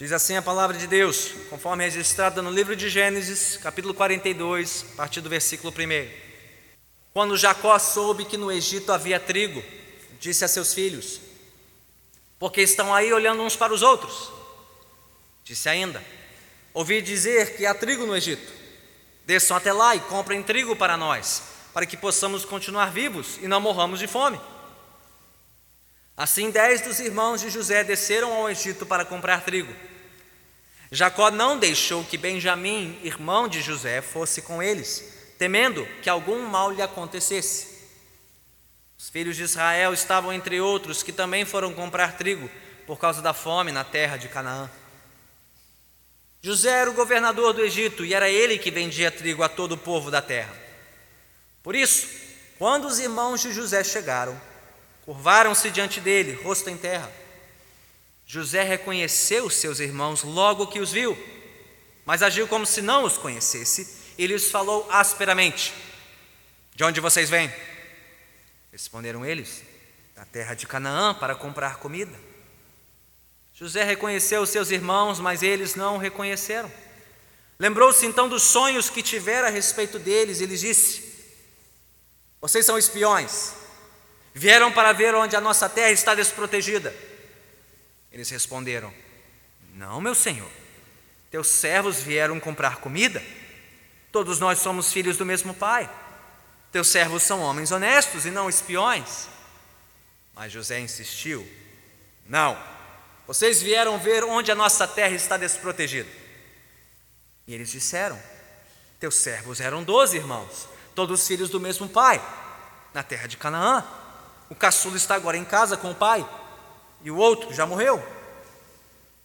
Diz assim a palavra de Deus, conforme registrada no livro de Gênesis, capítulo 42, a partir do versículo 1. Quando Jacó soube que no Egito havia trigo, disse a seus filhos: Porque estão aí olhando uns para os outros? Disse ainda: Ouvi dizer que há trigo no Egito. Desçam até lá e comprem trigo para nós, para que possamos continuar vivos e não morramos de fome. Assim, dez dos irmãos de José desceram ao Egito para comprar trigo. Jacó não deixou que Benjamim, irmão de José, fosse com eles, temendo que algum mal lhe acontecesse. Os filhos de Israel estavam entre outros que também foram comprar trigo por causa da fome na terra de Canaã. José era o governador do Egito e era ele que vendia trigo a todo o povo da terra. Por isso, quando os irmãos de José chegaram, curvaram-se diante dele, rosto em terra. José reconheceu seus irmãos logo que os viu, mas agiu como se não os conhecesse e lhes falou asperamente: De onde vocês vêm? Responderam eles: Da terra de Canaã para comprar comida. José reconheceu seus irmãos, mas eles não o reconheceram. Lembrou-se então dos sonhos que tivera a respeito deles e lhes disse: Vocês são espiões, vieram para ver onde a nossa terra está desprotegida. Eles responderam: Não, meu senhor. Teus servos vieram comprar comida. Todos nós somos filhos do mesmo pai. Teus servos são homens honestos e não espiões. Mas José insistiu: Não, vocês vieram ver onde a nossa terra está desprotegida. E eles disseram: Teus servos eram doze irmãos, todos filhos do mesmo pai, na terra de Canaã. O caçula está agora em casa com o pai e o outro já morreu.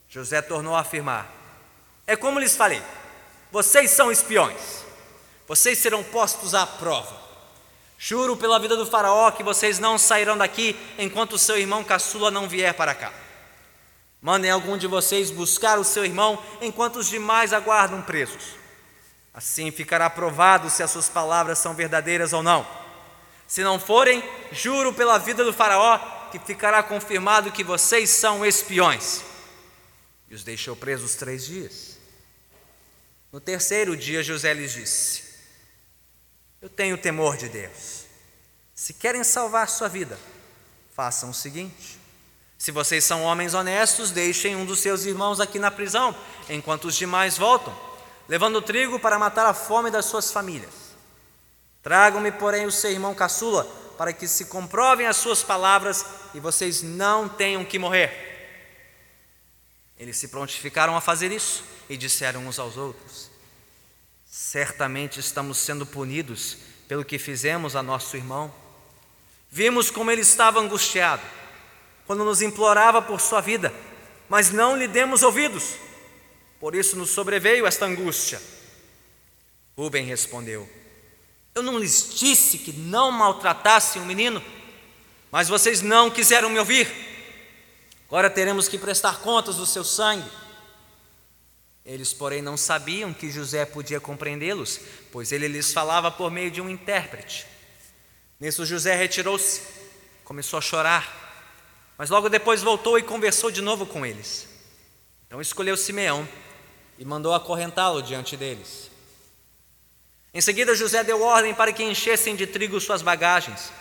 José tornou a afirmar: É como lhes falei, vocês são espiões, vocês serão postos à prova. Juro pela vida do Faraó que vocês não sairão daqui enquanto o seu irmão caçula não vier para cá. Mandem algum de vocês buscar o seu irmão enquanto os demais aguardam presos. Assim ficará provado se as suas palavras são verdadeiras ou não. Se não forem, juro pela vida do Faraó que ficará confirmado que vocês são espiões. E os deixou presos três dias. No terceiro dia, José lhes disse: Eu tenho temor de Deus. Se querem salvar sua vida, façam o seguinte: se vocês são homens honestos, deixem um dos seus irmãos aqui na prisão, enquanto os demais voltam, levando trigo para matar a fome das suas famílias. Tragam-me, porém, o seu irmão caçula, para que se comprovem as suas palavras e vocês não tenham que morrer. Eles se prontificaram a fazer isso e disseram uns aos outros: Certamente estamos sendo punidos pelo que fizemos a nosso irmão. Vimos como ele estava angustiado quando nos implorava por sua vida, mas não lhe demos ouvidos. Por isso nos sobreveio esta angústia. Rubem respondeu: Eu não lhes disse que não maltratassem o menino, mas vocês não quiseram me ouvir. Agora teremos que prestar contas do seu sangue. Eles, porém, não sabiam que José podia compreendê-los, pois ele lhes falava por meio de um intérprete. Nisso, José retirou-se, começou a chorar, mas logo depois voltou e conversou de novo com eles. Então escolheu Simeão e mandou acorrentá-lo diante deles. Em seguida, José deu ordem para que enchessem de trigo suas bagagens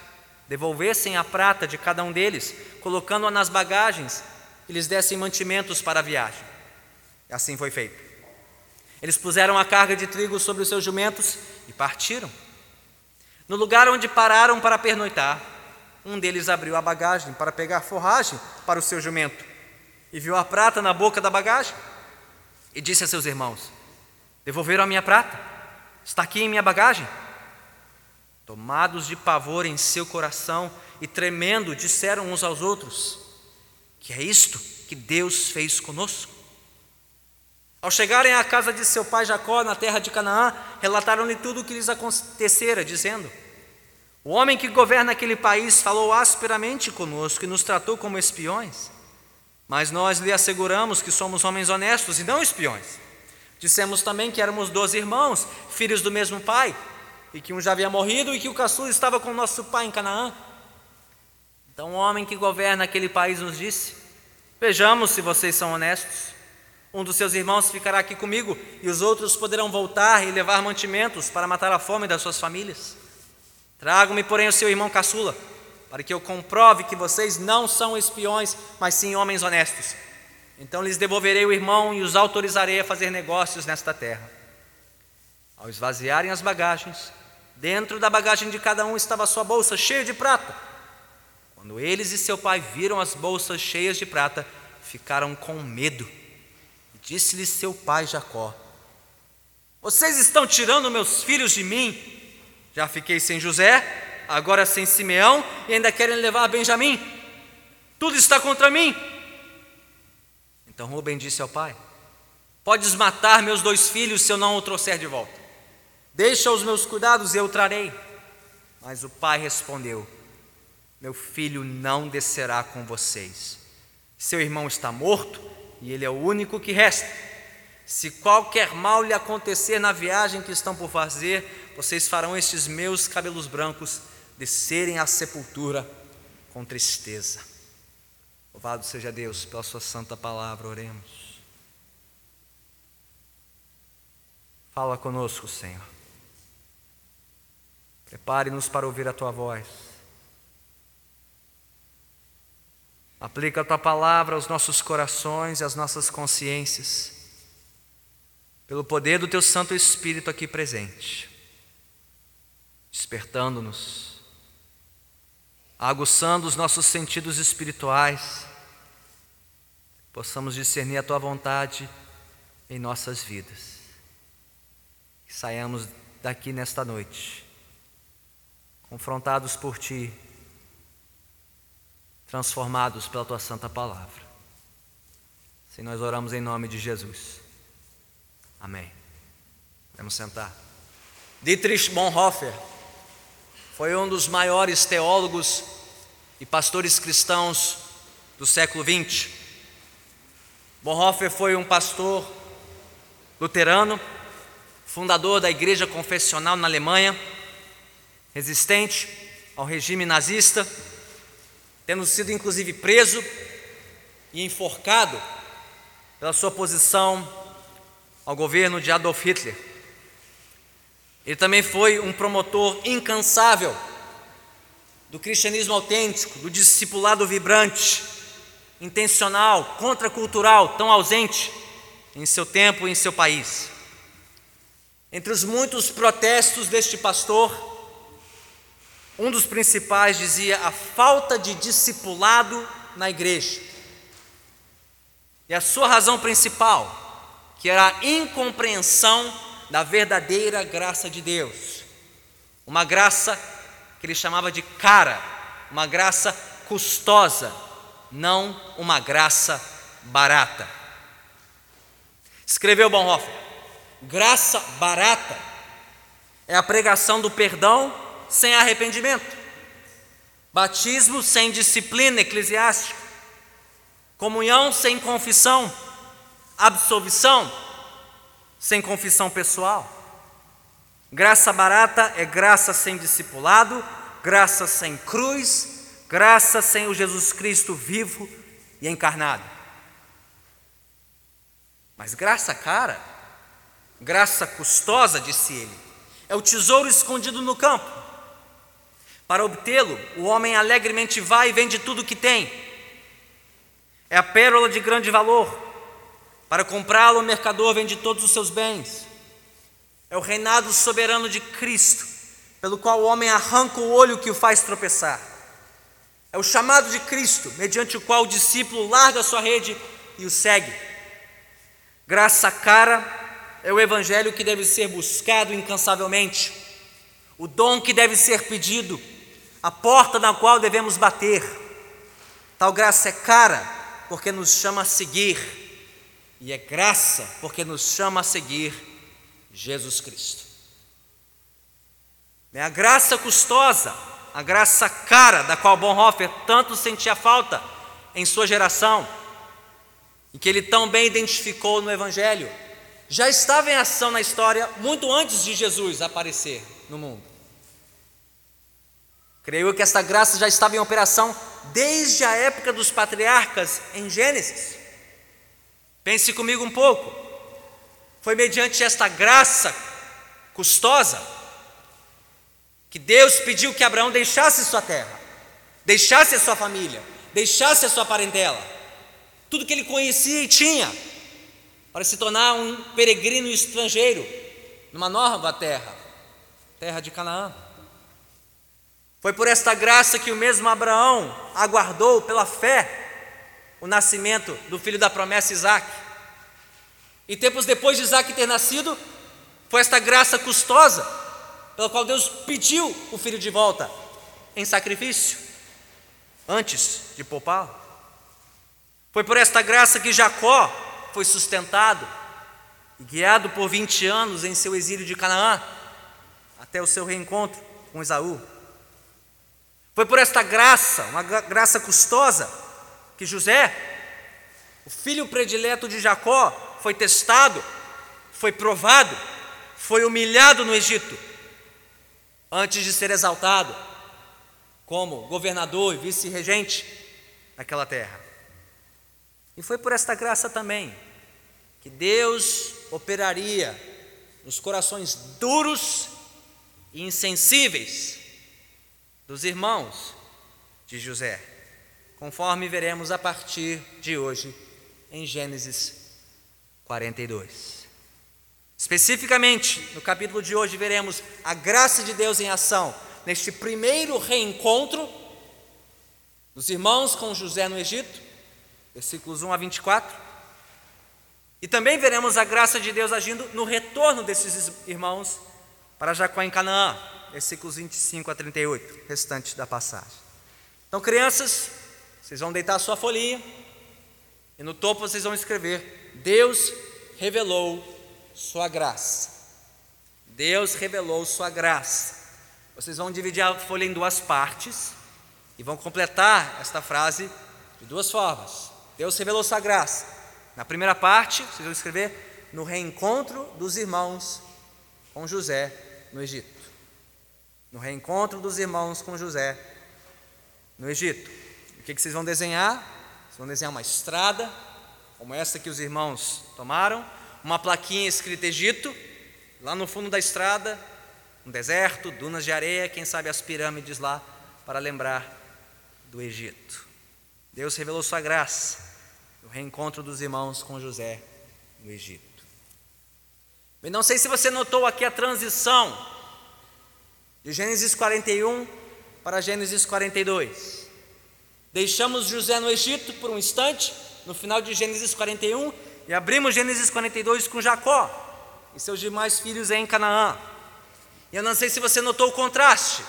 devolvessem a prata de cada um deles, colocando-a nas bagagens e lhes dessem mantimentos para a viagem. E assim foi feito. Eles puseram a carga de trigo sobre os seus jumentos e partiram. No lugar onde pararam para pernoitar, um deles abriu a bagagem para pegar forragem para o seu jumento e viu a prata na boca da bagagem e disse a seus irmãos: Devolveram a minha prata? Está aqui em minha bagagem? Tomados de pavor em seu coração e tremendo, disseram uns aos outros: Que é isto que Deus fez conosco? Ao chegarem à casa de seu pai Jacó, na terra de Canaã, relataram-lhe tudo o que lhes acontecera, dizendo: O homem que governa aquele país falou asperamente conosco e nos tratou como espiões. Mas nós lhe asseguramos que somos homens honestos e não espiões. Dissemos também que éramos doze irmãos, filhos do mesmo pai e que um já havia morrido e que o caçula estava com nosso pai em Canaã. Então o homem que governa aquele país nos disse: Vejamos se vocês são honestos. Um dos seus irmãos ficará aqui comigo, e os outros poderão voltar e levar mantimentos para matar a fome das suas famílias. Trago-me, porém, o seu irmão caçula, para que eu comprove que vocês não são espiões, mas sim homens honestos. Então lhes devolverei o irmão e os autorizarei a fazer negócios nesta terra. Ao esvaziarem as bagagens, dentro da bagagem de cada um estava sua bolsa cheia de prata. Quando eles e seu pai viram as bolsas cheias de prata, ficaram com medo Disse-lhe seu pai Jacó: Vocês estão tirando meus filhos de mim? Já fiquei sem José, agora sem Simeão e ainda querem levar Benjamim. Tudo está contra mim. Então Rubem disse ao pai: Podes matar meus dois filhos se eu não o trouxer de volta. Deixa os meus cuidados e eu trarei. Mas o pai respondeu: Meu filho não descerá com vocês. Seu irmão está morto e ele é o único que resta. Se qualquer mal lhe acontecer na viagem que estão por fazer, vocês farão estes meus cabelos brancos descerem à sepultura com tristeza. Louvado seja Deus pela Sua santa palavra, oremos. Fala conosco, Senhor. Prepare-nos para ouvir a Tua voz. Aplica a tua palavra aos nossos corações e às nossas consciências, pelo poder do teu Santo Espírito aqui presente, despertando-nos, aguçando os nossos sentidos espirituais, possamos discernir a tua vontade em nossas vidas. Que saiamos daqui nesta noite, confrontados por ti transformados pela tua santa palavra. Assim nós oramos em nome de Jesus. Amém. Vamos sentar. Dietrich Bonhoeffer foi um dos maiores teólogos e pastores cristãos do século XX. Bonhoeffer foi um pastor luterano, fundador da igreja confessional na Alemanha, resistente ao regime nazista tendo sido inclusive preso e enforcado pela sua posição ao governo de Adolf Hitler. Ele também foi um promotor incansável do cristianismo autêntico, do discipulado vibrante, intencional, contracultural, tão ausente em seu tempo e em seu país. Entre os muitos protestos deste pastor, um dos principais dizia a falta de discipulado na igreja. E a sua razão principal, que era a incompreensão da verdadeira graça de Deus. Uma graça ele chamava de cara, uma graça custosa, não uma graça barata. Escreveu Bonhoeffer: graça barata é a pregação do perdão sem arrependimento, batismo sem disciplina eclesiástica, comunhão sem confissão, absolvição sem confissão pessoal. Graça barata é graça sem discipulado, graça sem cruz, graça sem o Jesus Cristo vivo e encarnado. Mas graça cara, graça custosa, disse ele, é o tesouro escondido no campo para obtê-lo, o homem alegremente vai e vende tudo o que tem. É a pérola de grande valor. Para comprá-lo, o mercador vende todos os seus bens. É o reinado soberano de Cristo, pelo qual o homem arranca o olho que o faz tropeçar. É o chamado de Cristo, mediante o qual o discípulo larga a sua rede e o segue. Graça cara é o evangelho que deve ser buscado incansavelmente, o dom que deve ser pedido a porta na qual devemos bater. Tal graça é cara, porque nos chama a seguir, e é graça, porque nos chama a seguir Jesus Cristo. É a graça custosa, a graça cara, da qual Bonhoeffer tanto sentia falta em sua geração, e que ele tão bem identificou no Evangelho, já estava em ação na história muito antes de Jesus aparecer no mundo. Creio que esta graça já estava em operação desde a época dos patriarcas em Gênesis. Pense comigo um pouco. Foi mediante esta graça custosa que Deus pediu que Abraão deixasse sua terra, deixasse a sua família, deixasse a sua parentela, tudo que ele conhecia e tinha, para se tornar um peregrino estrangeiro numa nova terra, terra de Canaã. Foi por esta graça que o mesmo Abraão aguardou pela fé o nascimento do filho da promessa Isaac. E tempos depois de Isaac ter nascido, foi esta graça custosa pela qual Deus pediu o filho de volta em sacrifício, antes de poupá-lo. Foi por esta graça que Jacó foi sustentado e guiado por 20 anos em seu exílio de Canaã, até o seu reencontro com Esaú. Foi por esta graça, uma graça custosa, que José, o filho predileto de Jacó, foi testado, foi provado, foi humilhado no Egito, antes de ser exaltado como governador e vice-regente naquela terra. E foi por esta graça também que Deus operaria nos corações duros e insensíveis dos irmãos de José, conforme veremos a partir de hoje em Gênesis 42. Especificamente, no capítulo de hoje, veremos a graça de Deus em ação neste primeiro reencontro dos irmãos com José no Egito, versículos 1 a 24. E também veremos a graça de Deus agindo no retorno desses irmãos para Jacó em Canaã, versículos 25 a 38, restante da passagem. Então, crianças, vocês vão deitar a sua folhinha e no topo vocês vão escrever: Deus revelou sua graça. Deus revelou sua graça. Vocês vão dividir a folha em duas partes e vão completar esta frase de duas formas. Deus revelou sua graça. Na primeira parte, vocês vão escrever no reencontro dos irmãos com José no Egito no reencontro dos irmãos com José no Egito. O que, vocês vão desenhar? Vocês vão desenhar uma estrada, como essa que os irmãos tomaram, uma plaquinha escrita Egito, lá no fundo da estrada, um deserto, dunas de areia, quem sabe as pirâmides lá, para lembrar do Egito. Deus revelou sua graça, o reencontro dos irmãos com José no Egito. E não sei se você notou aqui a transição de Gênesis 41 para Gênesis 42. Deixamos José no Egito por um instante, no final de Gênesis 41, e abrimos Gênesis 42 com Jacó e seus demais filhos em Canaã. E eu não sei se você notou o contraste.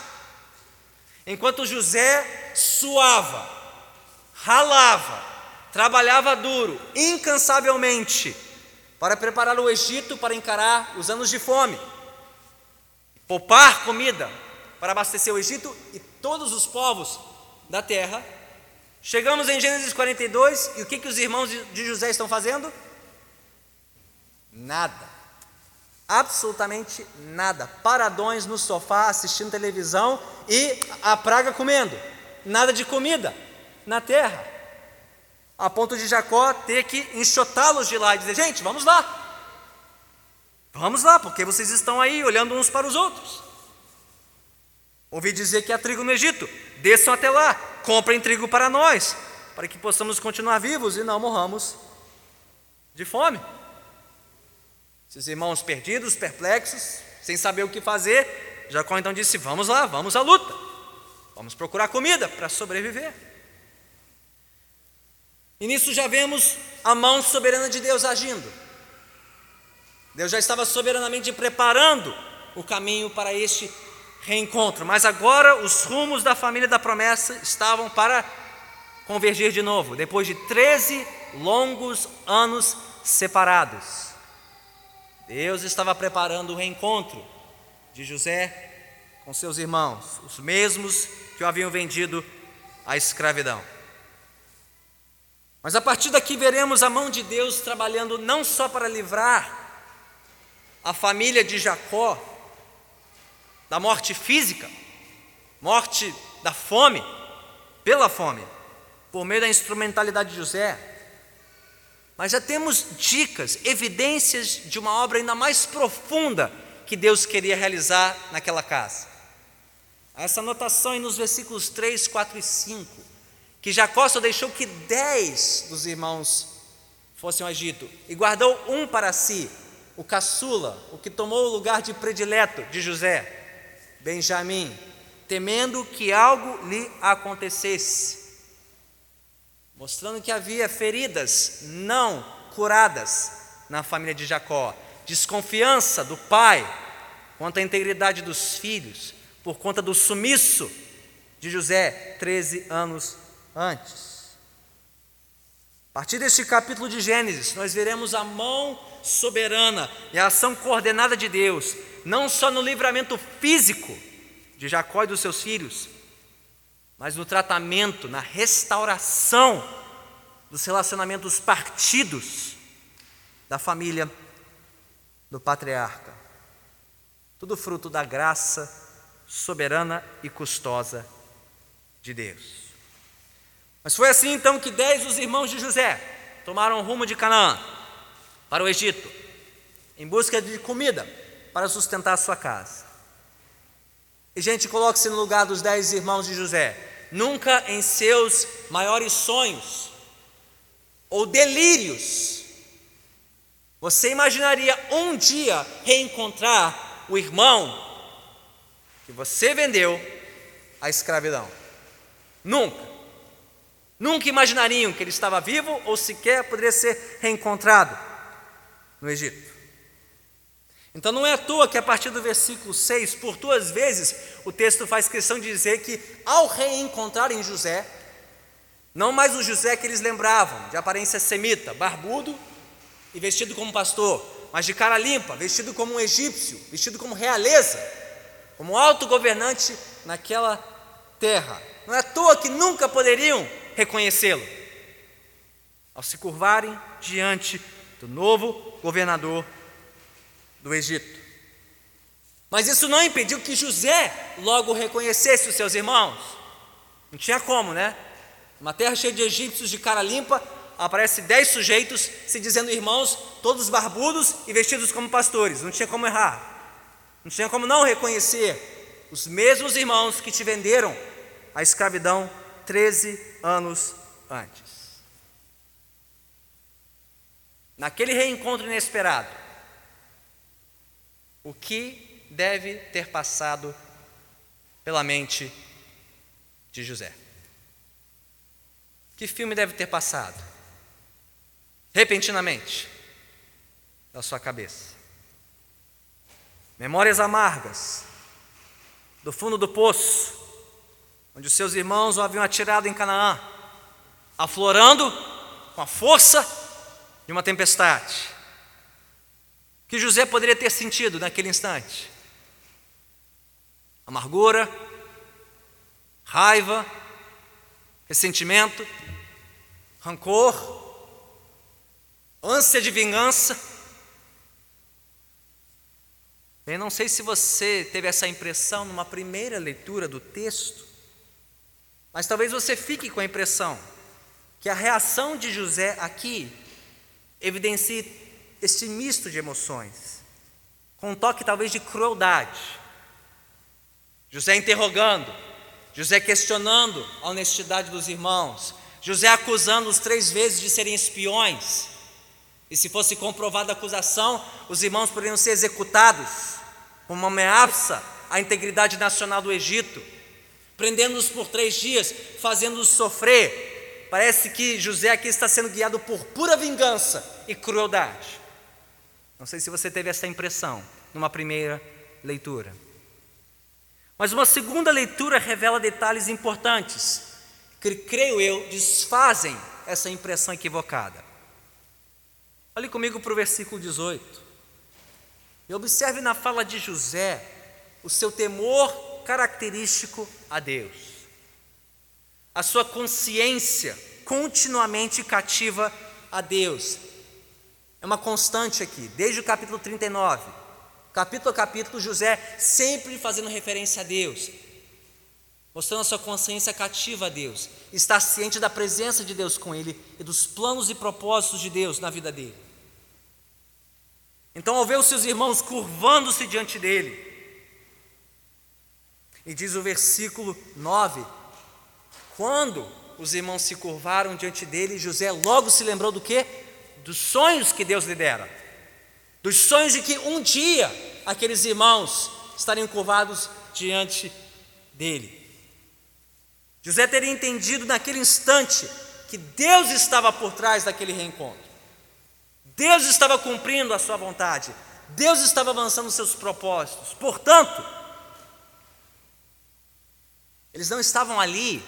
Enquanto José suava, ralava, trabalhava duro, incansavelmente, para preparar o Egito para encarar os anos de fome poupar comida para abastecer o Egito e todos os povos da terra. Chegamos em Gênesis 42 e o que, que os irmãos de José estão fazendo? Nada. Absolutamente nada. Paradões no sofá assistindo televisão e a praga comendo. Nada de comida na terra. A ponto de Jacó ter que enxotá-los de lá e dizer: gente, vamos lá. Vamos lá, porque vocês estão aí olhando uns para os outros. Ouvi dizer que há trigo no Egito, desçam até lá, comprem trigo para nós, para que possamos continuar vivos e não morramos de fome. Esses irmãos perdidos, perplexos, sem saber o que fazer, Jacó então disse: Vamos lá, vamos à luta, vamos procurar comida para sobreviver. E nisso já vemos a mão soberana de Deus agindo. Deus já estava soberanamente preparando o caminho para este reencontro, mas agora os rumos da família da promessa estavam para convergir de novo, depois de 13 longos anos separados. Deus estava preparando o reencontro de José com seus irmãos, os mesmos que o haviam vendido à escravidão. Mas a partir daqui veremos a mão de Deus trabalhando não só para livrar a família de Jacó da morte física, morte da fome, pela fome, por meio da instrumentalidade de José, Mas já temos dicas, evidências de uma obra ainda mais profunda que Deus queria realizar naquela casa. Essa anotação aí nos versículos 3, 4 e 5, que Jacó só deixou que dez dos irmãos fossem ao Egito e guardou um para si, o caçula, o que tomou o lugar de predileto de José, Benjamim, temendo que algo lhe acontecesse mostrando que havia feridas não curadas na família de Jacó, desconfiança do pai quanto à integridade dos filhos, por conta do sumiço de José 13 anos antes. A partir deste capítulo de Gênesis, nós veremos a mão soberana e a ação coordenada de Deus, não só no livramento físico de Jacó e dos seus filhos, mas no tratamento, na restauração dos relacionamentos partidos da família do patriarca. Tudo fruto da graça soberana e custosa de Deus. Mas foi assim então que dez dos irmãos de José tomaram rumo de Canaã para o Egito, em busca de comida para sustentar a sua casa. E, gente, coloque-se no lugar dos dez irmãos de José. Nunca em seus maiores sonhos ou delírios você imaginaria um dia reencontrar o irmão que você vendeu à escravidão? Nunca. Nunca imaginariam que ele estava vivo ou sequer poderia ser reencontrado no Egito. Então não é à toa que a partir do versículo 6, por duas vezes, o texto faz questão de dizer que ao reencontrarem José, não mais o José que eles lembravam, de aparência semita, barbudo e vestido como pastor, mas de cara limpa, vestido como um egípcio, vestido como realeza, como alto governante naquela terra. Não é à toa que nunca poderiam reconhecê-lo. Ao se curvarem diante novo governador do Egito. Mas isso não impediu que José logo reconhecesse os seus irmãos. Não tinha como, né? Uma terra cheia de egípcios de cara limpa, aparece dez sujeitos se dizendo irmãos, todos barbudos e vestidos como pastores. Não tinha como errar. Não tinha como não reconhecer os mesmos irmãos que te venderam à escravidão 13 anos antes. Naquele reencontro inesperado, o que deve ter passado pela mente de José? Que filme deve ter passado? Repentinamente, da sua cabeça. Memórias amargas, do fundo do poço, onde os seus irmãos o haviam atirado em Canaã, aflorando com a força de uma tempestade que José poderia ter sentido naquele instante? Amargura, raiva, ressentimento, rancor, ânsia de vingança. Eu não sei se você teve essa impressão numa primeira leitura do texto, mas talvez você fique com a impressão que a reação de José aqui evidencie esse misto de emoções, com um toque talvez de crueldade. José interrogando, José questionando a honestidade dos irmãos, José acusando os três vezes de serem espiões. E se fosse comprovada a acusação, os irmãos poderiam ser executados como uma ameaça à integridade nacional do Egito, prendendo-os por três dias, fazendo-os sofrer. Parece que José aqui está sendo guiado por pura vingança e crueldade. Não sei se você teve essa impressão numa primeira leitura. Mas uma segunda leitura revela detalhes importantes que, creio eu, desfazem essa impressão equivocada. Olhe comigo para o versículo 18. E observe na fala de José o seu temor característico a Deus, a sua consciência continuamente cativa a Deus, é uma constante aqui, desde o capítulo 39. Capítulo a capítulo, José sempre fazendo referência a Deus. mostrando a sua consciência cativa a Deus, está ciente da presença de Deus com ele e dos planos e propósitos de Deus na vida dele. Então, ao ver os seus irmãos curvando-se diante dele, e diz o versículo 9: quando os irmãos se curvaram diante dele, José logo se lembrou do que? Dos sonhos que Deus lhe dera, dos sonhos de que um dia aqueles irmãos estariam curvados diante dele. José teria entendido naquele instante que Deus estava por trás daquele reencontro. Deus estava cumprindo a sua vontade. Deus estava avançando os seus propósitos. Portanto, eles não estavam ali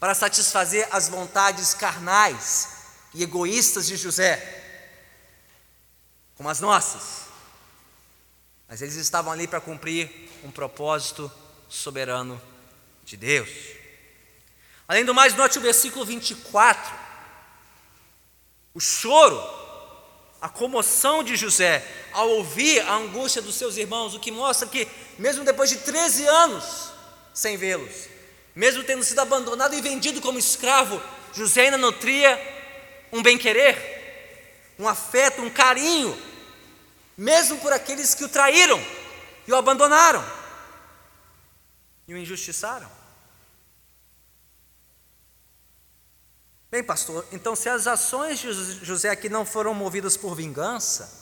para satisfazer as vontades carnais e egoístas de José, como as nossas. Mas eles estavam ali para cumprir um propósito soberano de Deus. Além do mais, note o versículo 24. O choro, a comoção de José ao ouvir a angústia dos seus irmãos, o que mostra que, mesmo depois de 13 anos sem vê-los, mesmo tendo sido abandonado e vendido como escravo, José ainda nutria um bem-querer, um afeto, um carinho, mesmo por aqueles que o traíram e o abandonaram e o injustiçaram. Bem, pastor, então se as ações de José aqui não foram movidas por vingança,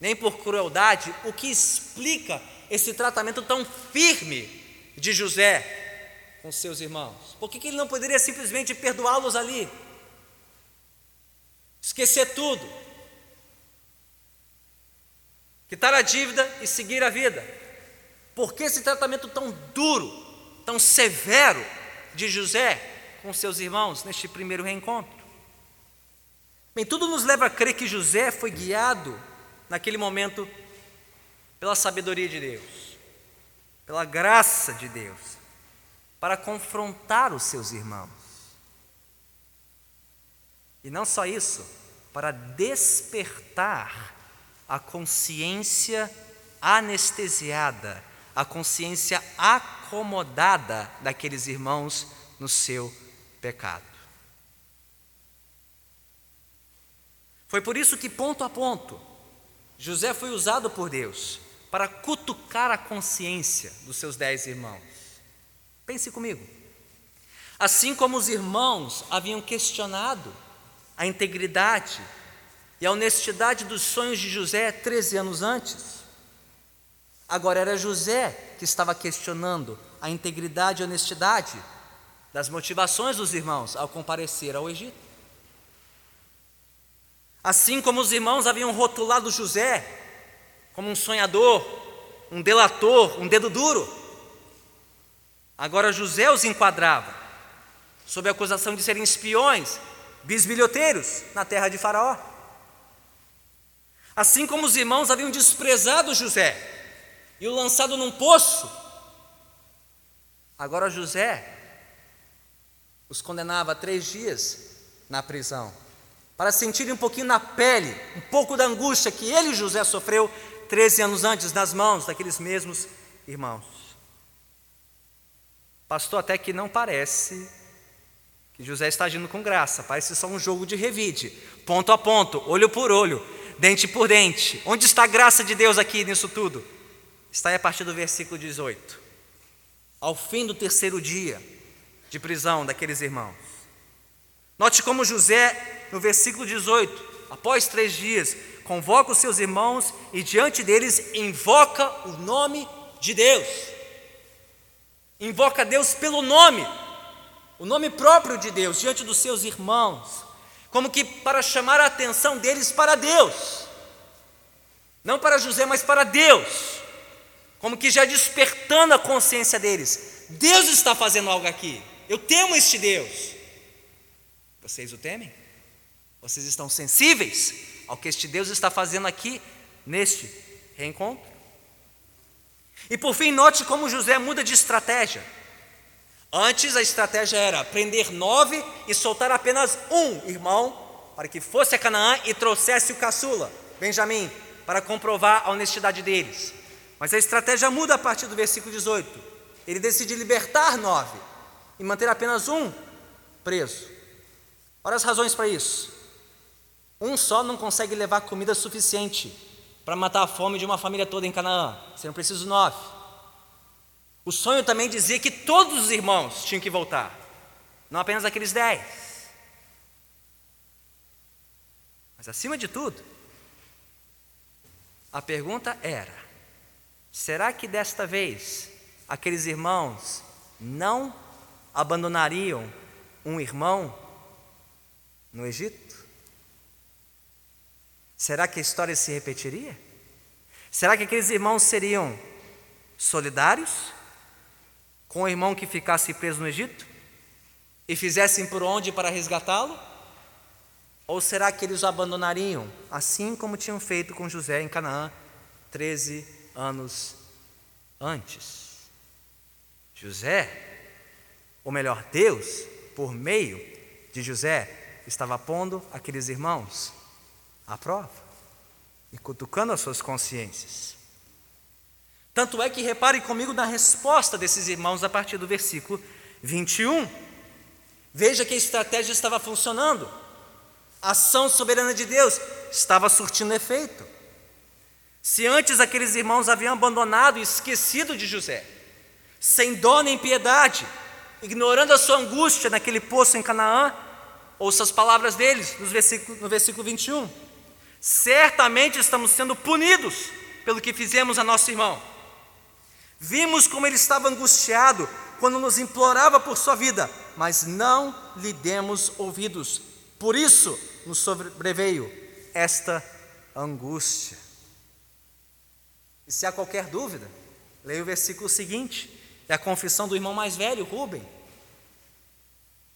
nem por crueldade, o que explica esse tratamento tão firme de José com seus irmãos? Por que, que ele não poderia simplesmente perdoá-los ali? Esquecer tudo, quitar a dívida e seguir a vida. Por que esse tratamento tão duro, tão severo de José com seus irmãos neste primeiro reencontro? Bem, tudo nos leva a crer que José foi guiado naquele momento pela sabedoria de Deus, pela graça de Deus para confrontar os seus irmãos. E não só isso, para despertar a consciência anestesiada, a consciência acomodada daqueles irmãos no seu pecado. Foi por isso que, ponto a ponto, José foi usado por Deus para cutucar a consciência dos seus dez irmãos. Pense comigo. Assim como os irmãos haviam questionado a integridade e a honestidade dos sonhos de José 13 anos antes, agora era José que estava questionando a integridade e honestidade das motivações dos irmãos ao comparecer ao Egito. Assim como os irmãos haviam rotulado José como um sonhador, um delator, um dedo duro, Agora José os enquadrava, sob a acusação de serem espiões, bisbilhoteiros na terra de Faraó. Assim como os irmãos haviam desprezado José e o lançado num poço, agora José os condenava a três dias na prisão, para sentirem um pouquinho na pele, um pouco da angústia que ele, José, sofreu 13 anos antes nas mãos daqueles mesmos irmãos. Pastor, até que não parece que José está agindo com graça, parece só um jogo de revide, ponto a ponto, olho por olho, dente por dente. Onde está a graça de Deus aqui nisso tudo? Está aí a partir do versículo 18. Ao fim do terceiro dia de prisão daqueles irmãos. Note como José, no versículo 18, após três dias, convoca os seus irmãos e diante deles invoca o nome de Deus invoca Deus pelo nome, o nome próprio de Deus, diante dos seus irmãos, como que para chamar a atenção deles para Deus, não para José, mas para Deus, como que já despertando a consciência deles: Deus está fazendo algo aqui, eu temo este Deus. Vocês o temem? Vocês estão sensíveis ao que este Deus está fazendo aqui neste reencontro? E por fim, note como José muda de estratégia. Antes a estratégia era prender nove e soltar apenas um irmão para que fosse a Canaã e trouxesse o caçula, Benjamim, para comprovar a honestidade deles. Mas a estratégia muda a partir do versículo 18. ele decide libertar nove e manter apenas um preso. Olha as razões para isso. Um só não consegue levar comida suficiente para matar a fome de uma família toda em Canaã. Precisa de nove. O sonho também dizia que todos os irmãos tinham que voltar, não apenas aqueles dez. Mas acima de tudo, a pergunta era: será que desta vez aqueles irmãos não abandonariam um irmão no Egito? Será que a história se repetiria? Será que aqueles irmãos seriam solidários com o irmão que ficasse preso no Egito e fizessem por onde para resgatá-lo? Ou será que eles o abandonariam, assim como tinham feito com José em Canaã, 13 anos antes? José, ou melhor, Deus, por meio de José, estava pondo aqueles irmãos à prova e cutucando as suas consciências. Tanto é que repare comigo na resposta desses irmãos a partir do versículo 21. Veja que a estratégia estava funcionando. A ação soberana de Deus estava surtindo efeito. Se antes aqueles irmãos haviam abandonado e esquecido de José, sem dó nem piedade, ignorando a sua angústia naquele poço em Canaã, ouça as palavras deles no versículo, no versículo 21 certamente estamos sendo punidos pelo que fizemos a nosso irmão. Vimos como ele estava angustiado quando nos implorava por sua vida, mas não lhe demos ouvidos. Por isso nos sobreveio esta angústia. E se há qualquer dúvida, leia o versículo seguinte, é a confissão do irmão mais velho, Rubem.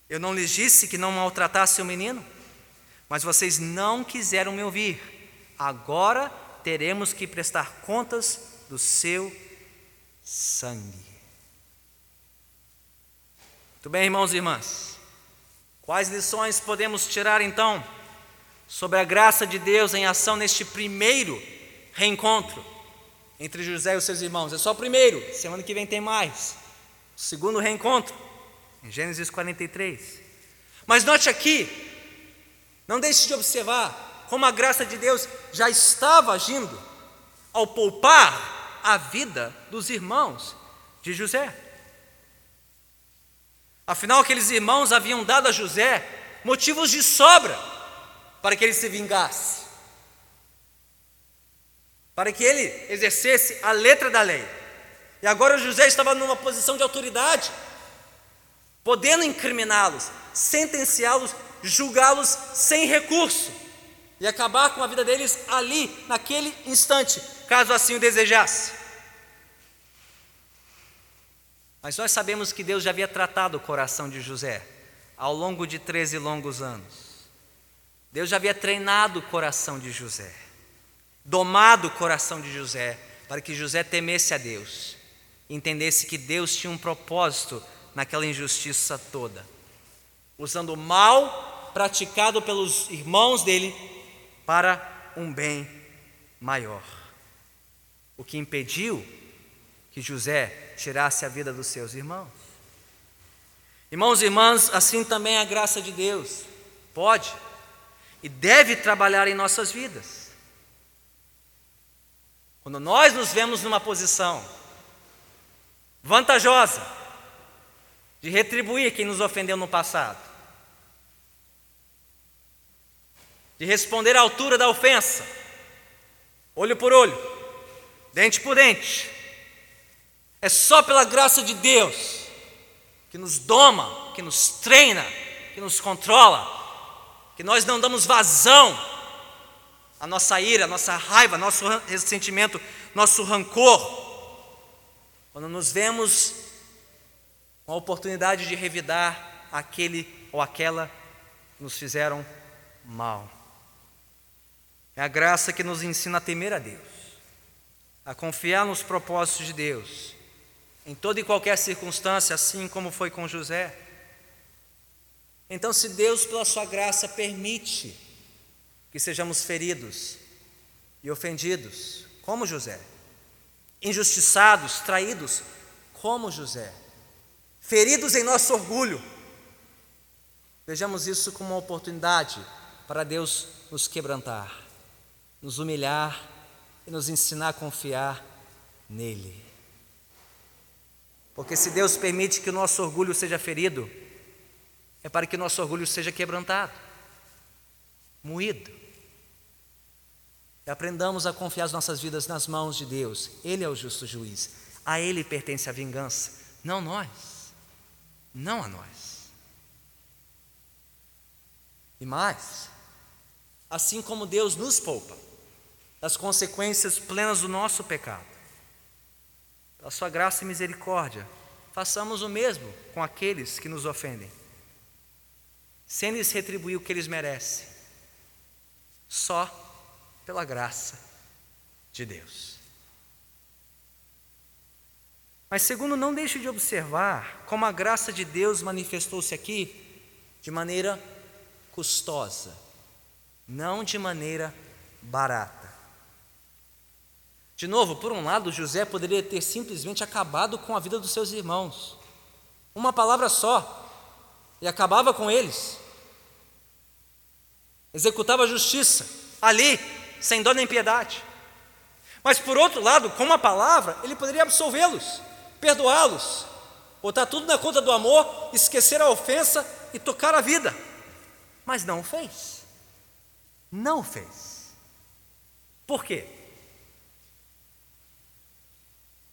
Eu não lhes disse que não maltratasse o menino? Mas vocês não quiseram me ouvir. Agora teremos que prestar contas do seu sangue. Muito bem, irmãos e irmãs. Quais lições podemos tirar então sobre a graça de Deus em ação neste primeiro reencontro entre José e os seus irmãos? É só o primeiro, semana que vem tem mais. Segundo reencontro, em Gênesis 43. Mas note aqui não deixe de observar como a graça de Deus já estava agindo ao poupar a vida dos irmãos de José. Afinal, aqueles irmãos haviam dado a José motivos de sobra para que ele se vingasse, para que ele exercesse a letra da lei. E agora José estava numa posição de autoridade, podendo incriminá-los, sentenciá-los julgá-los sem recurso e acabar com a vida deles ali, naquele instante, caso assim o desejasse. Mas nós sabemos que Deus já havia tratado o coração de José ao longo de 13 longos anos. Deus já havia treinado o coração de José, domado o coração de José, para que José temesse a Deus, entendesse que Deus tinha um propósito naquela injustiça toda usando o mal praticado pelos irmãos dele para um bem maior. O que impediu que José tirasse a vida dos seus irmãos. Irmãos e irmãs, assim também a graça de Deus pode e deve trabalhar em nossas vidas. Quando nós nos vemos numa posição vantajosa de retribuir quem nos ofendeu no passado, de responder à altura da ofensa, olho por olho, dente por dente. É só pela graça de Deus que nos doma, que nos treina, que nos controla, que nós não damos vazão à nossa ira, à nossa raiva, nosso ressentimento, nosso rancor. Quando nos vemos com a oportunidade de revidar aquele ou aquela que nos fizeram mal. É a graça que nos ensina a temer a Deus, a confiar nos propósitos de Deus, em toda e qualquer circunstância, assim como foi com José. Então, se Deus, pela Sua graça, permite que sejamos feridos e ofendidos, como José, injustiçados, traídos, como José, feridos em nosso orgulho. Vejamos isso como uma oportunidade para Deus nos quebrantar, nos humilhar e nos ensinar a confiar nele. Porque se Deus permite que o nosso orgulho seja ferido, é para que o nosso orgulho seja quebrantado, moído. E aprendamos a confiar as nossas vidas nas mãos de Deus. Ele é o justo juiz. A Ele pertence a vingança, não nós. Não a nós. E mais, assim como Deus nos poupa das consequências plenas do nosso pecado, pela Sua graça e misericórdia, façamos o mesmo com aqueles que nos ofendem sem lhes retribuir o que eles merecem, só pela graça de Deus. Mas, segundo, não deixe de observar como a graça de Deus manifestou-se aqui de maneira custosa, não de maneira barata. De novo, por um lado, José poderia ter simplesmente acabado com a vida dos seus irmãos, uma palavra só, e acabava com eles. Executava a justiça ali, sem dó nem piedade. Mas por outro lado, com uma palavra, ele poderia absolvê-los, perdoá-los, botar tudo na conta do amor, esquecer a ofensa e tocar a vida. Mas não o fez. Não o fez. Por quê?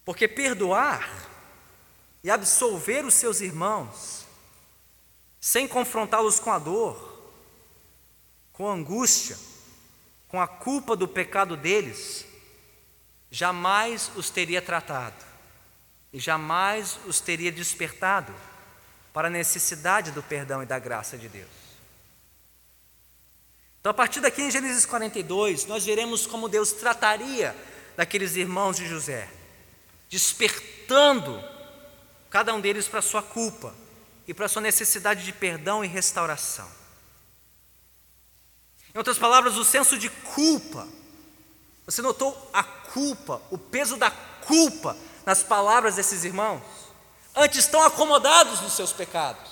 Porque perdoar e absolver os seus irmãos sem confrontá-los com a dor, com a angústia, com a culpa do pecado deles, jamais os teria tratado e jamais os teria despertado para a necessidade do perdão e da graça de Deus. Então, a partir daqui em Gênesis 42, nós veremos como Deus trataria daqueles irmãos de José, despertando cada um deles para a sua culpa e para a sua necessidade de perdão e restauração. Em outras palavras, o senso de culpa. Você notou a culpa, o peso da culpa nas palavras desses irmãos? Antes estão acomodados nos seus pecados,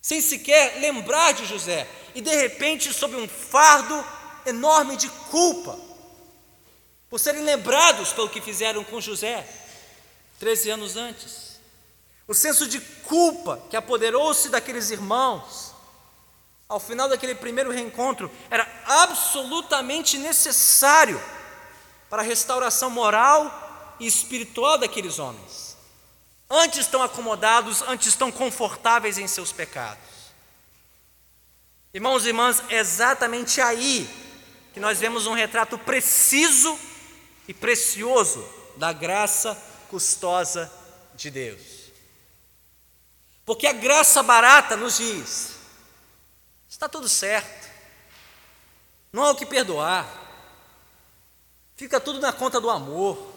sem sequer lembrar de José, e de repente, sob um fardo enorme de culpa, por serem lembrados pelo que fizeram com José, 13 anos antes. O senso de culpa que apoderou-se daqueles irmãos, ao final daquele primeiro reencontro, era absolutamente necessário para a restauração moral e espiritual daqueles homens. Antes estão acomodados, antes estão confortáveis em seus pecados. Irmãos e irmãs, é exatamente aí que nós vemos um retrato preciso e precioso da graça custosa de Deus. Porque a graça barata nos diz: está tudo certo, não há o que perdoar, fica tudo na conta do amor,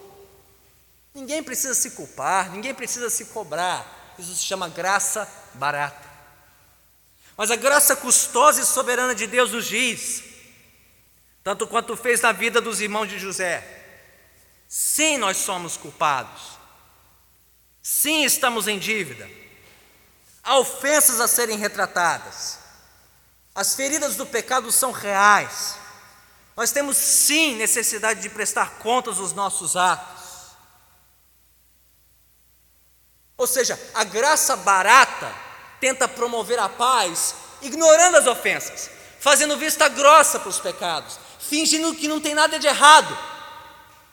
ninguém precisa se culpar, ninguém precisa se cobrar, isso se chama graça barata. Mas a graça custosa e soberana de Deus nos diz, tanto quanto fez na vida dos irmãos de José, sim, nós somos culpados, sim, estamos em dívida Há ofensas a serem retratadas. As feridas do pecado são reais. Nós temos sim necessidade de prestar contas dos nossos atos. Ou seja, a graça barata tenta promover a paz, ignorando as ofensas, fazendo vista grossa para os pecados, fingindo que não tem nada de errado,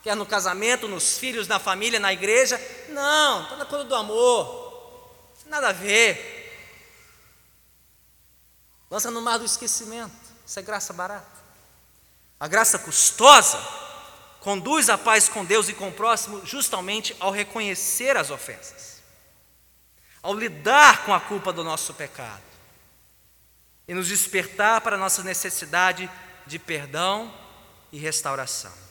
quer no casamento, nos filhos, na família, na igreja. Não, está na conta do amor. Nada a ver. Lança no mar do esquecimento. Isso é graça barata. A graça custosa conduz a paz com Deus e com o próximo justamente ao reconhecer as ofensas, ao lidar com a culpa do nosso pecado e nos despertar para a nossa necessidade de perdão e restauração.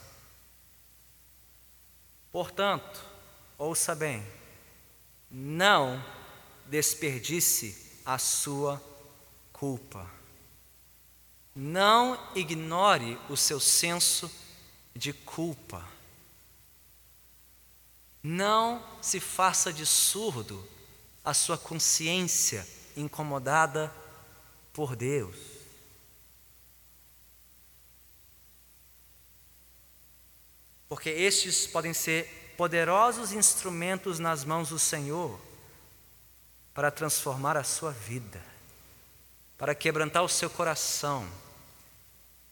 Portanto, ouça bem, não desperdice a sua culpa. Não ignore o seu senso de culpa. Não se faça de surdo a sua consciência incomodada por Deus. Porque estes podem ser poderosos instrumentos nas mãos do Senhor para transformar a sua vida, para quebrantar o seu coração,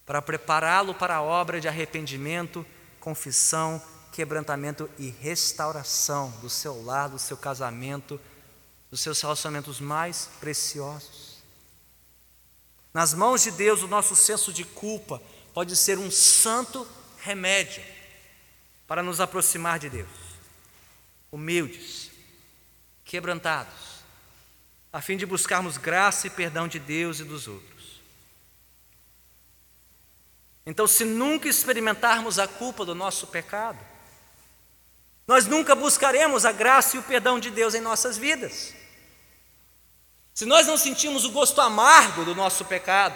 para prepará-lo para a obra de arrependimento, confissão, quebrantamento e restauração do seu lar, do seu casamento, dos seus relacionamentos mais preciosos. Nas mãos de Deus, o nosso senso de culpa pode ser um santo remédio para nos aproximar de Deus, humildes, quebrantados, a fim de buscarmos graça e perdão de Deus e dos outros. Então, se nunca experimentarmos a culpa do nosso pecado, nós nunca buscaremos a graça e o perdão de Deus em nossas vidas. Se nós não sentimos o gosto amargo do nosso pecado,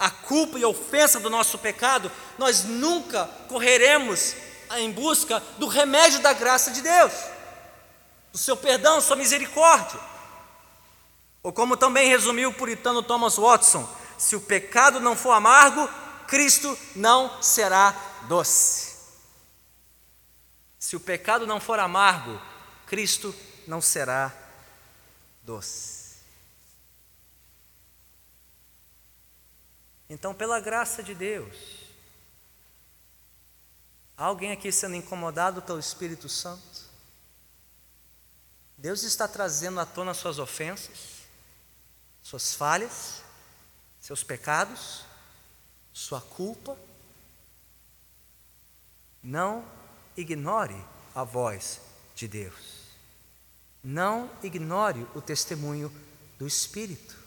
a culpa e a ofensa do nosso pecado, nós nunca correremos em busca do remédio da graça de Deus, do seu perdão, sua misericórdia. Ou como também resumiu o puritano Thomas Watson: se o pecado não for amargo, Cristo não será doce. Se o pecado não for amargo, Cristo não será doce. Então, pela graça de Deus, há alguém aqui sendo incomodado pelo Espírito Santo? Deus está trazendo à tona suas ofensas, suas falhas, seus pecados, sua culpa. Não ignore a voz de Deus. Não ignore o testemunho do Espírito.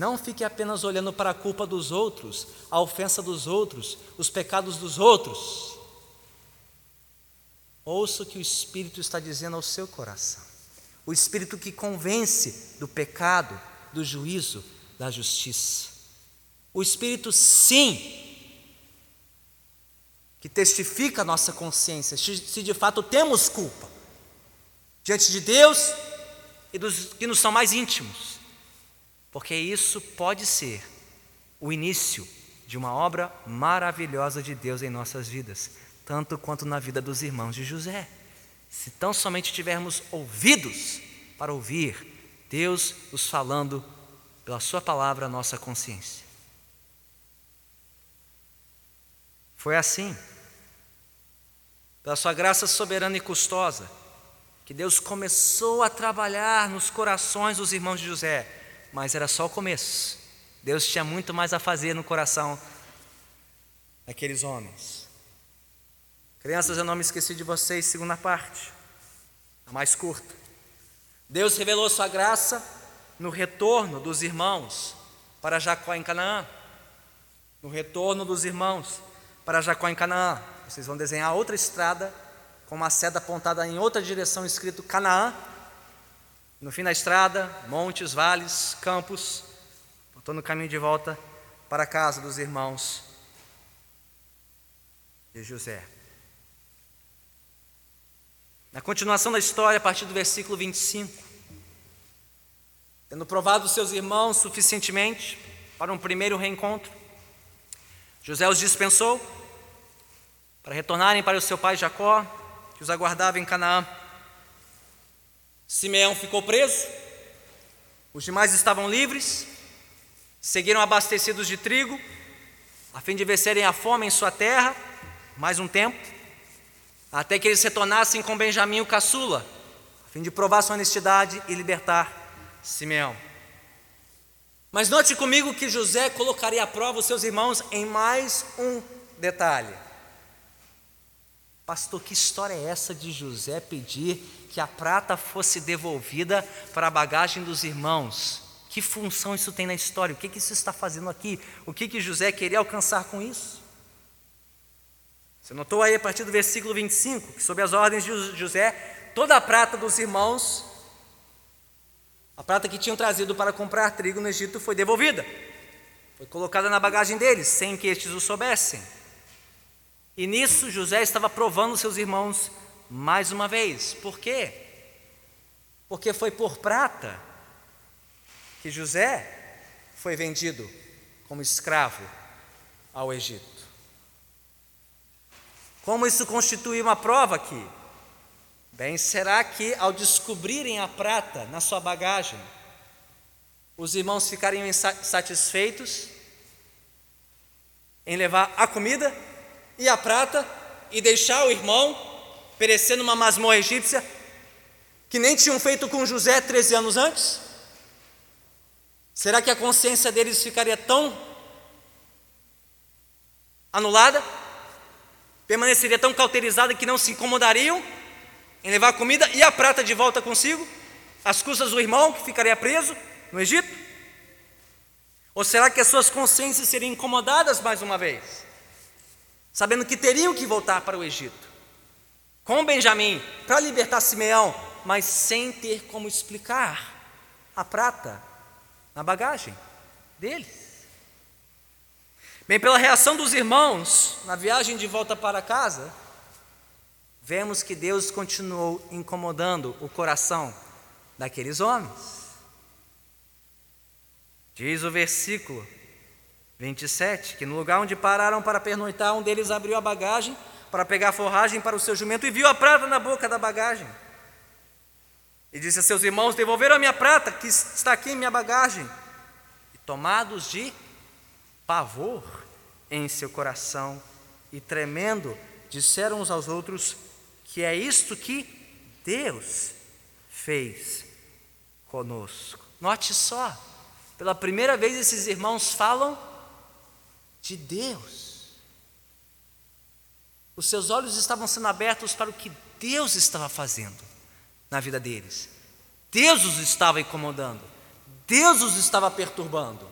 Não fique apenas olhando para a culpa dos outros, a ofensa dos outros, os pecados dos outros. Ouça o que o Espírito está dizendo ao seu coração. O Espírito que convence do pecado, do juízo, da justiça. O Espírito, sim, que testifica a nossa consciência, se de fato temos culpa diante de Deus e dos que nos são mais íntimos, porque isso pode ser o início de uma obra maravilhosa de Deus em nossas vidas, tanto quanto na vida dos irmãos de José. Se tão somente tivermos ouvidos para ouvir Deus nos falando pela Sua palavra a nossa consciência. Foi assim, pela Sua graça soberana e custosa, que Deus começou a trabalhar nos corações dos irmãos de José, mas era só o começo. Deus tinha muito mais a fazer no coração daqueles homens. Crianças, eu não me esqueci de vocês, segunda parte, a mais curta. Deus revelou sua graça no retorno dos irmãos para Jacó em Canaã. No retorno dos irmãos para Jacó em Canaã. Vocês vão desenhar outra estrada com uma seta apontada em outra direção, escrito Canaã. No fim da estrada, montes, vales, campos. Estou no caminho de volta para a casa dos irmãos de José. Na continuação da história, a partir do versículo 25, tendo provado seus irmãos suficientemente para um primeiro reencontro, José os dispensou para retornarem para o seu pai Jacó, que os aguardava em Canaã. Simeão ficou preso, os demais estavam livres, seguiram abastecidos de trigo, a fim de vencerem a fome em sua terra, mais um tempo, até que eles retornassem com Benjamim o caçula, a fim de provar sua honestidade e libertar Simeão. Mas note comigo que José colocaria à prova os seus irmãos em mais um detalhe. Pastor, que história é essa de José pedir que a prata fosse devolvida para a bagagem dos irmãos? Que função isso tem na história? O que, que isso está fazendo aqui? O que, que José queria alcançar com isso? Você notou aí a partir do versículo 25 que, sob as ordens de José, toda a prata dos irmãos, a prata que tinham trazido para comprar trigo no Egito, foi devolvida. Foi colocada na bagagem deles, sem que estes o soubessem. E nisso José estava provando seus irmãos mais uma vez. Por quê? Porque foi por prata que José foi vendido como escravo ao Egito. Como isso constitui uma prova aqui? Bem, será que ao descobrirem a prata na sua bagagem, os irmãos ficariam satisfeitos em levar a comida e a prata e deixar o irmão perecer numa masmorra egípcia que nem tinham feito com José 13 anos antes? Será que a consciência deles ficaria tão anulada? Permaneceria tão cauterizada que não se incomodariam em levar a comida e a prata de volta consigo? Às custas do irmão que ficaria preso no Egito? Ou será que as suas consciências seriam incomodadas mais uma vez? Sabendo que teriam que voltar para o Egito, com Benjamim, para libertar Simeão, mas sem ter como explicar a prata na bagagem deles. Bem, pela reação dos irmãos na viagem de volta para casa, vemos que Deus continuou incomodando o coração daqueles homens. Diz o versículo 27 que no lugar onde pararam para pernoitar, um deles abriu a bagagem para pegar forragem para o seu jumento e viu a prata na boca da bagagem. E disse a seus irmãos: Devolveram a minha prata, que está aqui em minha bagagem. E tomados de pavor em seu coração e tremendo, disseram uns aos outros: Que é isto que Deus fez conosco. Note só, pela primeira vez, esses irmãos falam de Deus. Os seus olhos estavam sendo abertos para o que Deus estava fazendo na vida deles. Deus os estava incomodando. Deus os estava perturbando.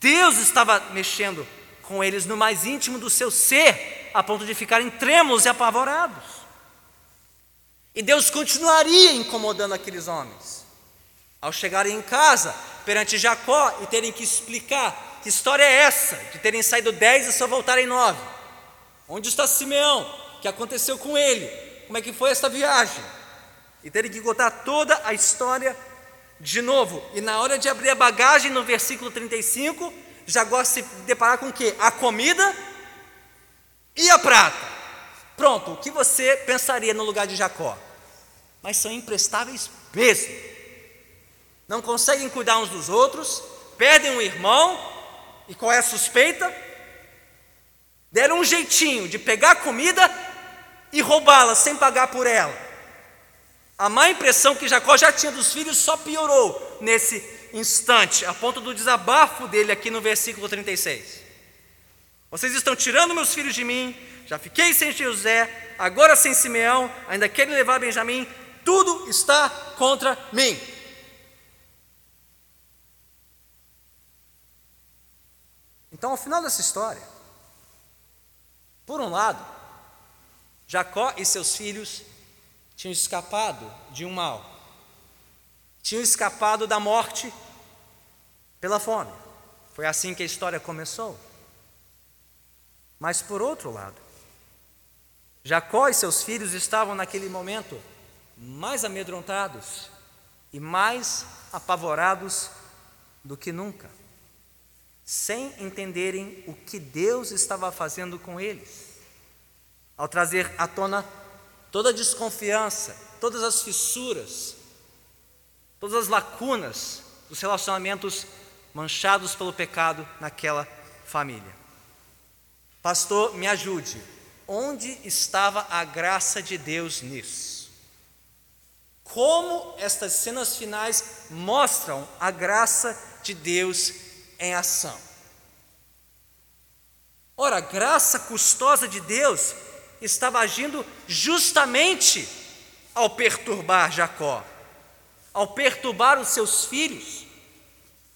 Deus estava mexendo com eles no mais íntimo do seu ser, a ponto de ficarem trêmulos e apavorados. E Deus continuaria incomodando aqueles homens. Ao chegarem em casa, perante Jacó e terem que explicar que história é essa, de terem saído dez e só voltarem nove. Onde está Simeão? O que aconteceu com ele? Como é que foi essa viagem? E terem que contar toda a história de novo. E na hora de abrir a bagagem, no versículo 35, Jacó se deparar com o quê? A comida e a prata. Pronto, o que você pensaria no lugar de Jacó? Mas são imprestáveis mesmo não conseguem cuidar uns dos outros, perdem um irmão, e qual é a suspeita? Deram um jeitinho de pegar a comida e roubá-la sem pagar por ela. A má impressão que Jacó já tinha dos filhos só piorou nesse instante, a ponto do desabafo dele aqui no versículo 36. Vocês estão tirando meus filhos de mim, já fiquei sem José, agora sem Simeão, ainda querem levar Benjamim, tudo está contra mim. Então, ao final dessa história, por um lado, Jacó e seus filhos tinham escapado de um mal, tinham escapado da morte pela fome. Foi assim que a história começou. Mas por outro lado, Jacó e seus filhos estavam naquele momento mais amedrontados e mais apavorados do que nunca sem entenderem o que Deus estava fazendo com eles. Ao trazer à tona toda a desconfiança, todas as fissuras, todas as lacunas dos relacionamentos manchados pelo pecado naquela família. Pastor, me ajude. Onde estava a graça de Deus nisso? Como estas cenas finais mostram a graça de Deus em ação. Ora, a graça custosa de Deus estava agindo justamente ao perturbar Jacó, ao perturbar os seus filhos,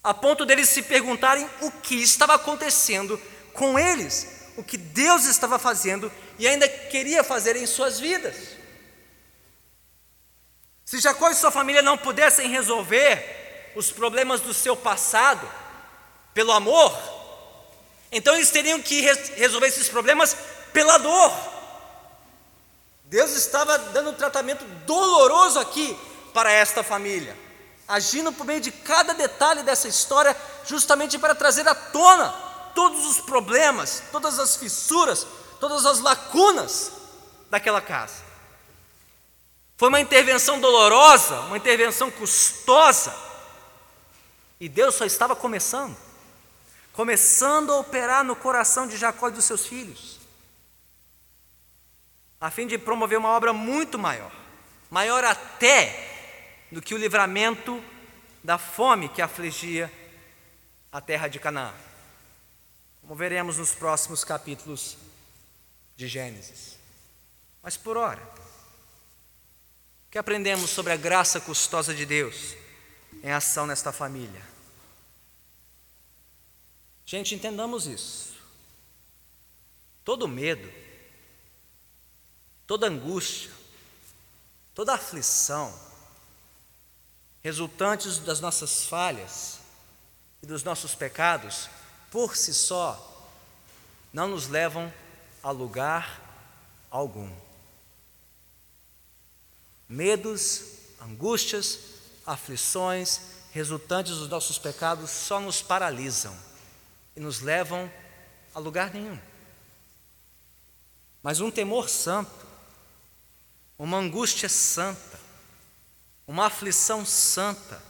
a ponto deles se perguntarem o que estava acontecendo com eles, o que Deus estava fazendo e ainda queria fazer em suas vidas. Se Jacó e sua família não pudessem resolver os problemas do seu passado, pelo amor, então eles teriam que resolver esses problemas pela dor. Deus estava dando um tratamento doloroso aqui para esta família, agindo por meio de cada detalhe dessa história, justamente para trazer à tona todos os problemas, todas as fissuras, todas as lacunas daquela casa. Foi uma intervenção dolorosa, uma intervenção custosa, e Deus só estava começando começando a operar no coração de Jacó e dos seus filhos, a fim de promover uma obra muito maior, maior até do que o livramento da fome que afligia a terra de Canaã. Como veremos nos próximos capítulos de Gênesis. Mas por ora, o que aprendemos sobre a graça custosa de Deus em ação nesta família? Gente, entendamos isso. Todo medo, toda angústia, toda aflição, resultantes das nossas falhas e dos nossos pecados, por si só, não nos levam a lugar algum. Medos, angústias, aflições resultantes dos nossos pecados só nos paralisam e nos levam a lugar nenhum. Mas um temor santo, uma angústia santa, uma aflição santa,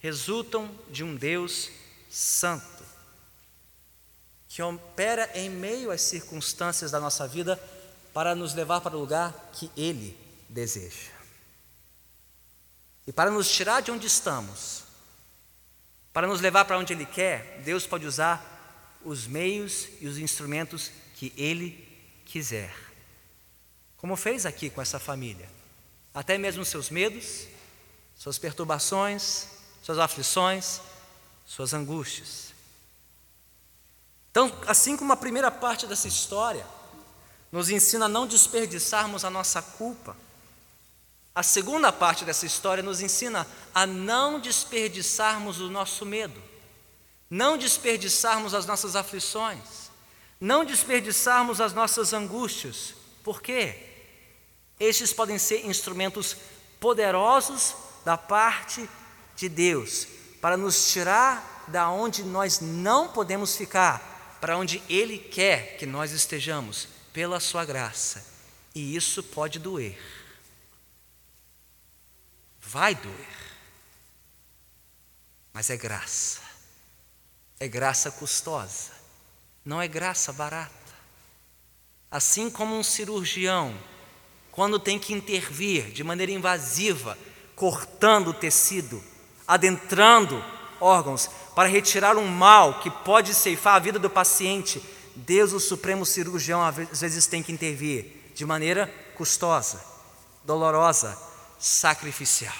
resultam de um Deus santo, que opera em meio às circunstâncias da nossa vida para nos levar para o lugar que Ele deseja. E para nos tirar de onde estamos, para nos levar para onde Ele quer, Deus pode usar os meios e os instrumentos que Ele quiser. Como fez aqui com essa família. Até mesmo seus medos, suas perturbações, suas aflições, suas angústias. Então, assim como a primeira parte dessa história nos ensina a não desperdiçarmos a nossa culpa, a segunda parte dessa história nos ensina a não desperdiçarmos o nosso medo não desperdiçarmos as nossas aflições, não desperdiçarmos as nossas angústias. Por quê? Estes podem ser instrumentos poderosos da parte de Deus para nos tirar da onde nós não podemos ficar, para onde Ele quer que nós estejamos, pela Sua graça. E isso pode doer. Vai doer. Mas é graça é graça custosa, não é graça barata. Assim como um cirurgião, quando tem que intervir de maneira invasiva, cortando o tecido, adentrando órgãos, para retirar um mal que pode ceifar a vida do paciente, Deus, o Supremo Cirurgião, às vezes tem que intervir de maneira custosa, dolorosa, sacrificial,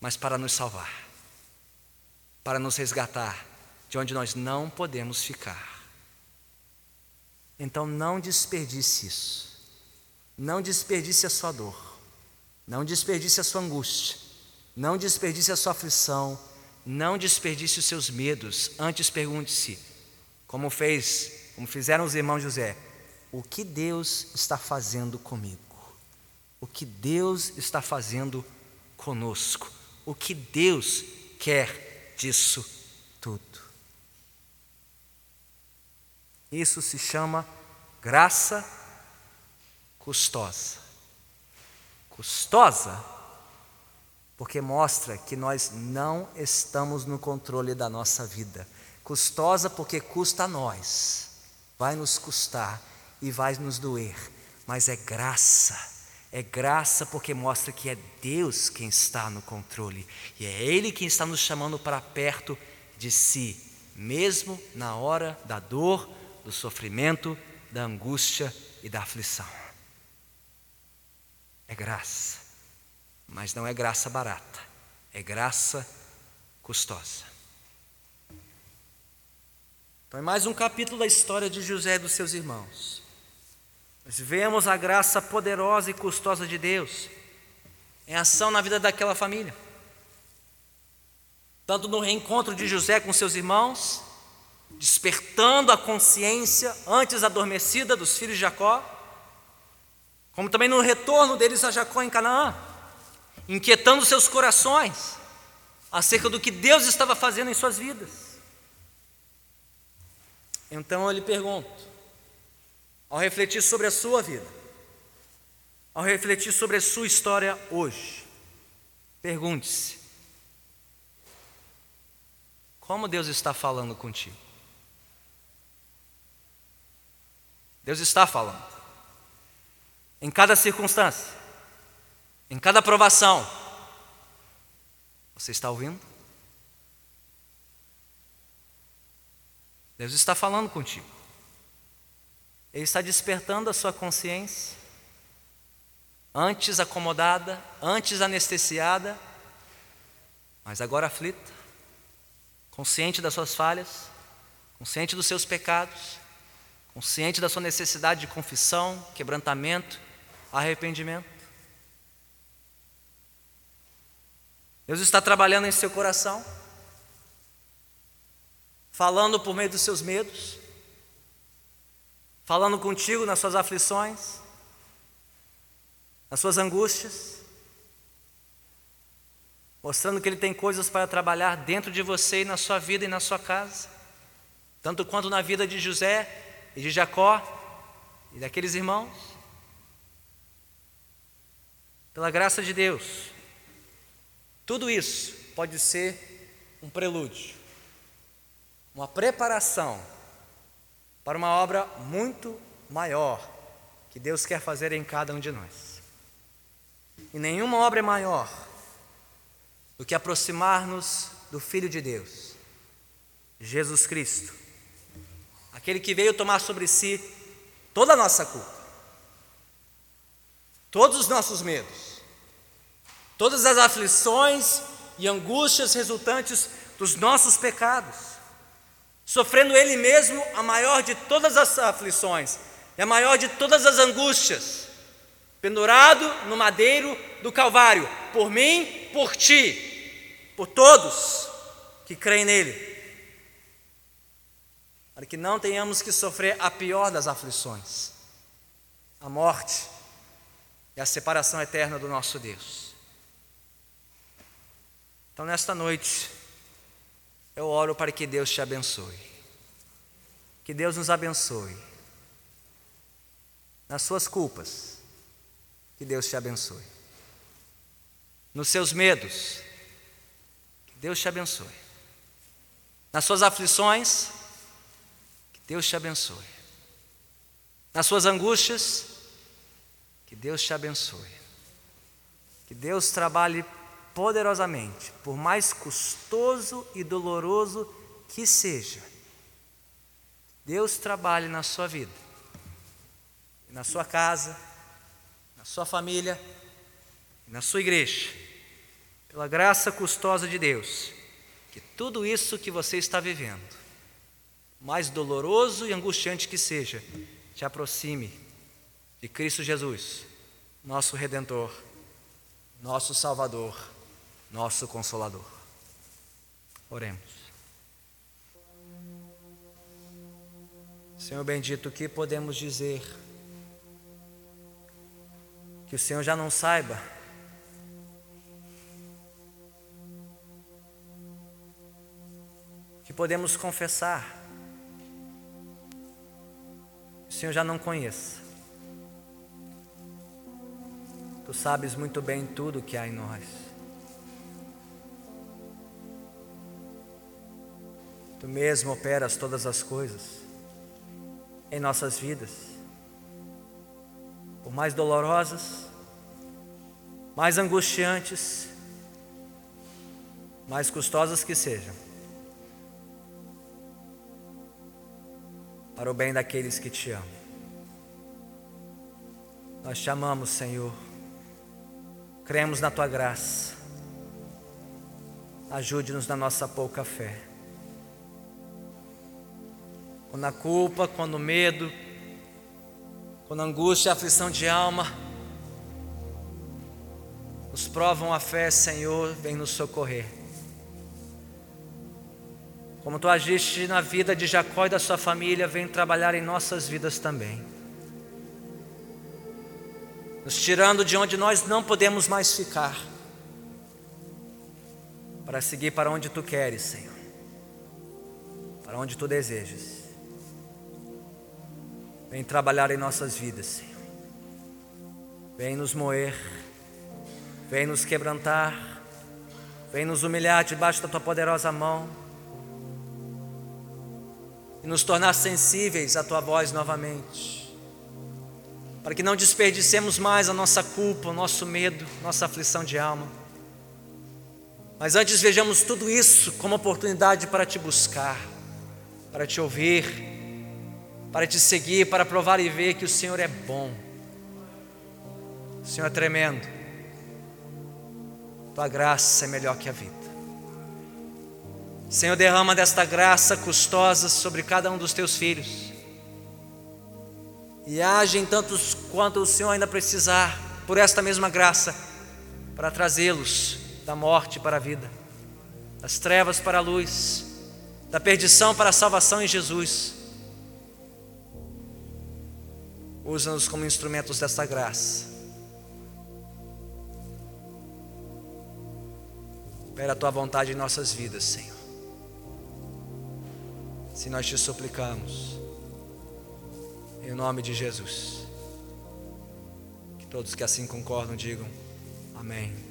mas para nos salvar para nos resgatar de onde nós não podemos ficar. Então não desperdice isso. Não desperdice a sua dor. Não desperdice a sua angústia. Não desperdice a sua aflição. Não desperdice os seus medos. Antes pergunte-se, como fez, como fizeram os irmãos José, o que Deus está fazendo comigo? O que Deus está fazendo conosco? O que Deus quer disso tudo. Isso se chama graça custosa. Custosa porque mostra que nós não estamos no controle da nossa vida. Custosa porque custa a nós, vai nos custar e vai nos doer, mas é graça é graça porque mostra que é Deus quem está no controle e é Ele quem está nos chamando para perto de si, mesmo na hora da dor, do sofrimento, da angústia e da aflição. É graça, mas não é graça barata, é graça custosa. Então, é mais um capítulo da história de José e dos seus irmãos. Nós vemos a graça poderosa e custosa de Deus em ação na vida daquela família. Tanto no reencontro de José com seus irmãos, despertando a consciência antes adormecida dos filhos de Jacó, como também no retorno deles a Jacó em Canaã, inquietando seus corações acerca do que Deus estava fazendo em suas vidas. Então eu lhe pergunto, ao refletir sobre a sua vida, ao refletir sobre a sua história hoje, pergunte-se: como Deus está falando contigo? Deus está falando. Em cada circunstância, em cada provação. Você está ouvindo? Deus está falando contigo. Ele está despertando a sua consciência. Antes acomodada, antes anestesiada, mas agora aflita, consciente das suas falhas, consciente dos seus pecados, consciente da sua necessidade de confissão, quebrantamento, arrependimento. Deus está trabalhando em seu coração, falando por meio dos seus medos, falando contigo nas suas aflições, nas suas angústias, mostrando que Ele tem coisas para trabalhar dentro de você e na sua vida e na sua casa, tanto quanto na vida de José e de Jacó e daqueles irmãos. Pela graça de Deus, tudo isso pode ser um prelúdio, uma preparação para uma obra muito maior que Deus quer fazer em cada um de nós. E nenhuma obra é maior do que aproximar-nos do Filho de Deus, Jesus Cristo, aquele que veio tomar sobre si toda a nossa culpa, todos os nossos medos, todas as aflições e angústias resultantes dos nossos pecados, sofrendo Ele mesmo a maior de todas as aflições e a maior de todas as angústias, pendurado no madeiro do Calvário, por mim, por ti, por todos que creem nele para que não tenhamos que sofrer a pior das aflições, a morte e a separação eterna do nosso Deus. Então, nesta noite, eu oro para que Deus te abençoe, que Deus nos abençoe nas suas culpas, que Deus te abençoe, nos seus medos, que Deus te abençoe, nas suas aflições, Deus te abençoe. Nas suas angústias, que Deus te abençoe. Que Deus trabalhe poderosamente, por mais custoso e doloroso que seja. Deus trabalhe na sua vida, na sua casa, na sua família, na sua igreja, pela graça custosa de Deus, que tudo isso que você está vivendo mais doloroso e angustiante que seja, te aproxime de Cristo Jesus, nosso Redentor, nosso Salvador, nosso Consolador. Oremos. Senhor bendito, o que podemos dizer? Que o Senhor já não saiba. Que podemos confessar o Senhor já não conheça. Tu sabes muito bem tudo que há em nós. Tu mesmo operas todas as coisas em nossas vidas, por mais dolorosas, mais angustiantes, mais custosas que sejam. para o bem daqueles que te amam. Nós te amamos, Senhor. Cremos na tua graça. Ajude-nos na nossa pouca fé. Quando a culpa, quando o medo, quando a angústia e a aflição de alma nos provam a fé, Senhor, vem nos socorrer. Como tu agiste na vida de Jacó e da sua família, vem trabalhar em nossas vidas também. nos tirando de onde nós não podemos mais ficar, para seguir para onde tu queres, Senhor, para onde tu desejas. Vem trabalhar em nossas vidas, Senhor. Vem nos moer, vem nos quebrantar, vem nos humilhar debaixo da tua poderosa mão e nos tornar sensíveis à tua voz novamente, para que não desperdicemos mais a nossa culpa, o nosso medo, nossa aflição de alma. Mas antes vejamos tudo isso como oportunidade para te buscar, para te ouvir, para te seguir, para provar e ver que o Senhor é bom. O Senhor é tremendo. Tua graça é melhor que a vida. Senhor, derrama desta graça custosa sobre cada um dos teus filhos. E age em tantos quanto o Senhor ainda precisar, por esta mesma graça, para trazê-los da morte para a vida, das trevas para a luz, da perdição para a salvação em Jesus. Usa-nos como instrumentos desta graça. Opera a tua vontade em nossas vidas, Senhor. Se nós te suplicamos, em nome de Jesus. Que todos que assim concordam digam amém.